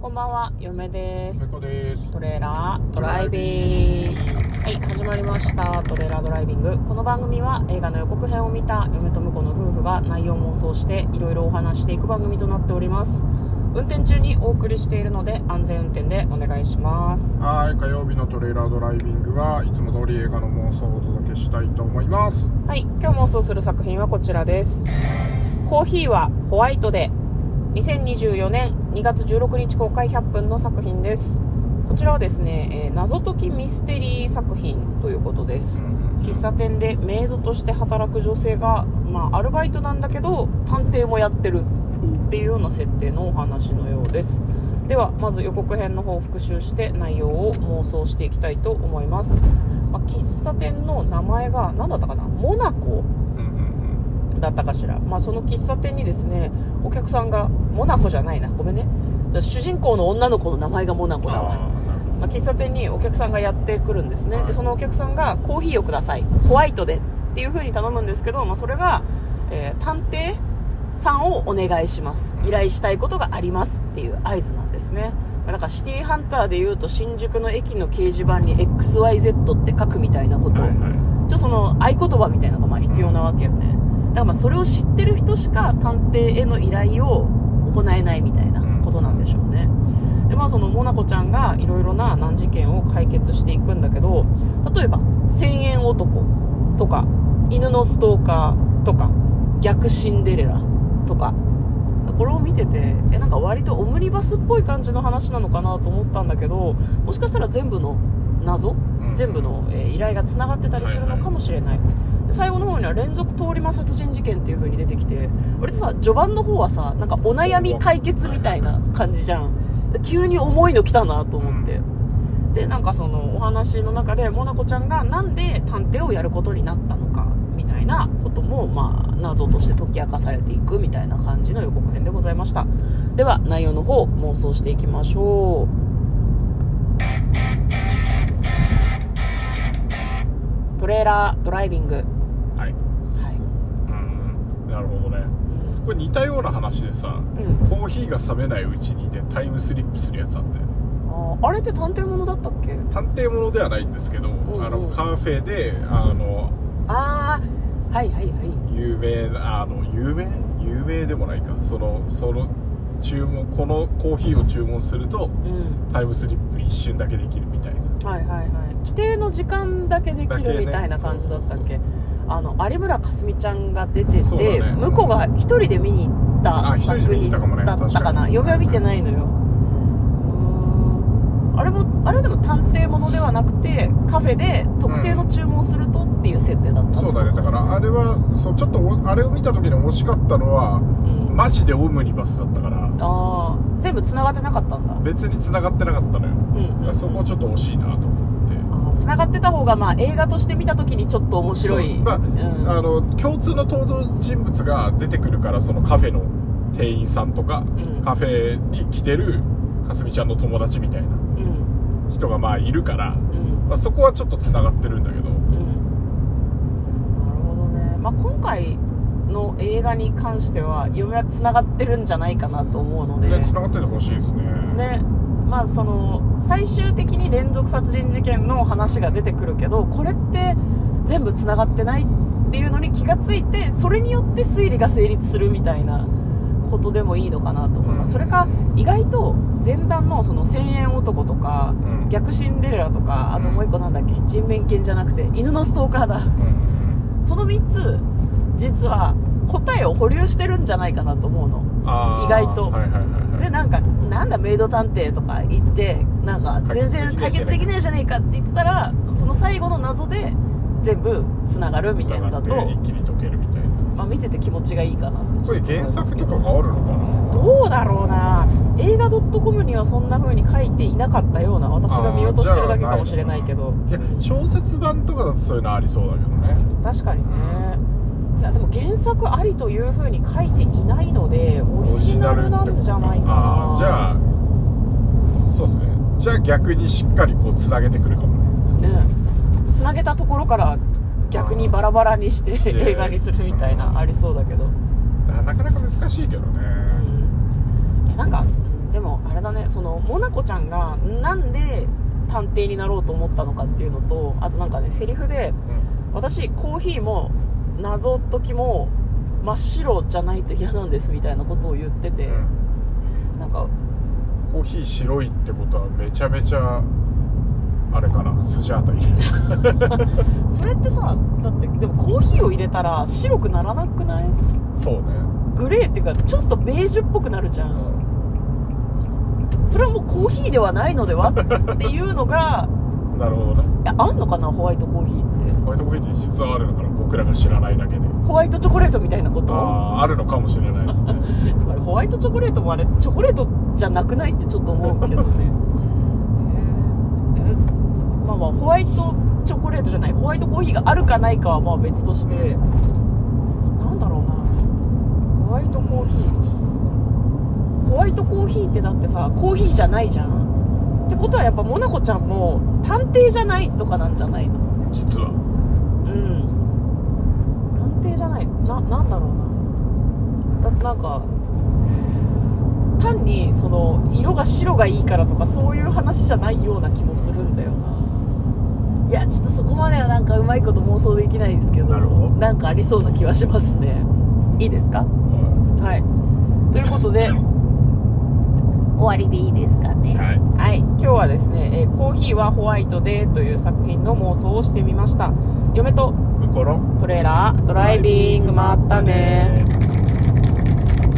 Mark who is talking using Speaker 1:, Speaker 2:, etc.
Speaker 1: こんばんは、嫁です。
Speaker 2: 猫です。
Speaker 1: トレーラードライビング。はい、始まりました。トレーラードライビング。この番組は映画の予告編を見た嫁と婿の夫婦が内容妄想していろいろお話していく番組となっております。運転中にお送りしているので安全運転でお願いします。
Speaker 2: はい、火曜日のトレーラードライビングはいつも通り映画の妄想をお届けしたいと思います。
Speaker 1: はい、今日妄想する作品はこちらです。コーヒーはホワイトで2024年2月16日公開100分の作品です。こちらはですね、えー謎解きミステリー作品ということです。喫茶店でメイドとして働く女性が、まあ、アルバイトなんだけど探偵もやってるっていうような設定のお話のようですではまず予告編の方を復習して内容を妄想していきたいと思います、まあ喫茶店の名前が何だったかな？モナコだったかしら、まあ、その喫茶店にですねお客さんがモナコじゃないな。ごめんね。主人公の女の子の名前がモナコだわ。まあ、喫茶店にお客さんがやってくるんですね、でそのお客さんがコーヒーをください。ホワイトでっていう風に頼むんですけど、まあ、それが、えー探偵さんをお願いします。依頼したいことがありますっていう合図なんですね。まあだからシティハンターでいうと新宿の駅の掲示板に XYZ って書くみたいなこと。を、
Speaker 2: はいはい。
Speaker 1: ちょっとその合言葉みたいなのがまあ必要なわけよねだからまあそれを知ってる人しか探偵への依頼を行えないみたいなことなんでしょうね。でまあそのモナコちゃんがいろいろな難事件を解決していくんだけど例えば1000円男とか犬のストーカーとか逆シンデレラとか。これを見ててえなんか割とオムニバスっぽい感じの話なのかなと思ったんだけどもしかしたら全部の謎、
Speaker 2: ん。
Speaker 1: 全部の、えー依頼がつながってたりするのかもしれない、で最後の方には連続通り魔殺人事件っていう風に出てきて割とさ序盤の方はさなんかお悩み解決みたいな感じじゃん。で急に重いの来たなと思って、でなんかそのお話の中でモナコちゃんがなんで探偵をやることになったのかみたいなこともまあ謎として解き明かされていくみたいな感じの予告編でございました。では内容の方妄想していきましょう。トレーラードライビング。
Speaker 2: うん。なるほどね。これ似たような話でさ、
Speaker 1: うん、
Speaker 2: コーヒーが冷めないうちにでタイムスリップするやつあったよね。
Speaker 1: あーあれって探偵ものだったっけ？
Speaker 2: 探偵ものではないんですけど、
Speaker 1: んうん。
Speaker 2: あのカフェであの
Speaker 1: ああはいはいはい。
Speaker 2: 有名なあの有名？有名でもないか。そのその注文このコーヒーを注文すると
Speaker 1: うん。
Speaker 2: タイムスリップ一瞬だけできるみたいな。
Speaker 1: はいはいはい。規定の時間だけできるみたいな感じだったっけ、
Speaker 2: そう
Speaker 1: あの有村架純ちゃんが出てて、
Speaker 2: だね。
Speaker 1: 向こうが一人で見に行った作品だったかな。嫁は見てないのよ。うーん。あれもあれでも探偵ものではなくてカフェで特定の注文するとっていう設定だったってこと
Speaker 2: そうだね。だからあれはそうちょっとおあれを見た時に惜しかったのは
Speaker 1: うん。
Speaker 2: マジでオムニバスだったから。
Speaker 1: ああ全部繋がってなかったんだ。
Speaker 2: 別に繋がってなかったのよ、
Speaker 1: ん
Speaker 2: だからそこちょっと惜しいなと思って
Speaker 1: あー繋がってた方がまあ映画として見た時にちょっと面白い。
Speaker 2: まあ、
Speaker 1: うん。
Speaker 2: あの共通の登場人物が出てくるからそのカフェの店員さんとか、
Speaker 1: ん。
Speaker 2: カフェに来てるかすみちゃんの友達みたいな
Speaker 1: うん。
Speaker 2: 人がまあいるから、
Speaker 1: うん。
Speaker 2: まあ、そこはちょっとつながってるんだけど。
Speaker 1: うん。なるほどね、まあ、今回の映画に関しては嫁はつながってるんじゃないかなと思うので。
Speaker 2: ねつながっててほしいですね。
Speaker 1: ねまあその最終的に連続殺人事件の話が出てくるけどこれって全部つながってないっていうのに気がついてそれによって推理が成立するみたいなことでもいいのかなと思います。それか意外と前段のその1000円男とか
Speaker 2: うん。
Speaker 1: 逆シンデレラとかあともう一個なんだっけ人面犬じゃなくて犬のストーカーだ。
Speaker 2: うん。
Speaker 1: その3つ実は答えを保留してるんじゃないかなと思うの。意外と。
Speaker 2: はいはいはいはい。
Speaker 1: でなんかなんだメイド探偵とか言ってなんか全然解決できないじゃねえかって言ってたらその最後の謎で全部つながるみたいなのだと
Speaker 2: 一気に解けるみたいな。
Speaker 1: まあ、見てて気持ちがいいかなってち
Speaker 2: それ
Speaker 1: ょっと思い
Speaker 2: 原作とかがあるのかな？
Speaker 1: どうだろうな。映画 .com にはそんな風に書いていなかったような私が見落としてるだけかもしれないけど。
Speaker 2: いや小説版とかだとそういうのありそうだけどね。
Speaker 1: 確かにねいやでも原作ありという風に書いていないのでオリジナルなんじゃないかな。
Speaker 2: じゃあそうですね。じゃあ逆にしっかりこうつなげてくるかもね。
Speaker 1: ね。つなげたところから逆にバラバラにして
Speaker 2: ー。
Speaker 1: 映画にするみたいなありそうだけど。
Speaker 2: ななかなか難しいけどね。
Speaker 1: うん。えなんかうんでもあれれだね。そのモナコちゃんがなんで探偵になろうと思ったのかっていうのとあとなんかねセリフで私コーヒーも謎解きも真っ白じゃないと嫌なんですみたいなことを言ってて、なんか
Speaker 2: コーヒー白いってことはめちゃめちゃあれかなスジャータ入れる
Speaker 1: それってさだってでもコーヒーを入れたら白くならなくない？
Speaker 2: そうね。
Speaker 1: グレーっていうかちょっとベージュっぽくなるじゃん。それはもうコーヒーではないのではっていうのが
Speaker 2: なるほどね。
Speaker 1: えあんのかな？ホワイトコーヒーって。
Speaker 2: ホワイトコーヒーって実はあるのかな？僕らが知らないだけで。
Speaker 1: ホワイトチョコレートみたいなこと？
Speaker 2: あああるのかもしれないですね。
Speaker 1: あれホワイトチョコレートもあれチョコレートじゃなくないってちょっと思うけどね。えーえまあまあホワイトチョコレートじゃない。ホワイトコーヒーがあるかないかはまあ別として。なんだろうな。ホワイトコーヒー。ホワイトコーヒーってだってさコーヒーじゃないじゃん。ってことはやっぱモナコちゃんも探偵じゃないとかなんじゃないの？
Speaker 2: 実は。
Speaker 1: うん探偵じゃないななんだろうな。だなんか単にその色が白がいいからとかそういう話じゃないような気もするんだよな。いやちょっとそこまではなんかうまいこと妄想できないですけど
Speaker 2: なるほど。
Speaker 1: なんかありそうな気はしますね。いいですか？はい。ということで終わりでいいですかね。
Speaker 2: はい。
Speaker 1: はい、今日はですね、えーコーヒーはホワイトでという作品の妄想をしてみました。嫁と
Speaker 2: ウコロ。
Speaker 1: トレーラードライビングまったね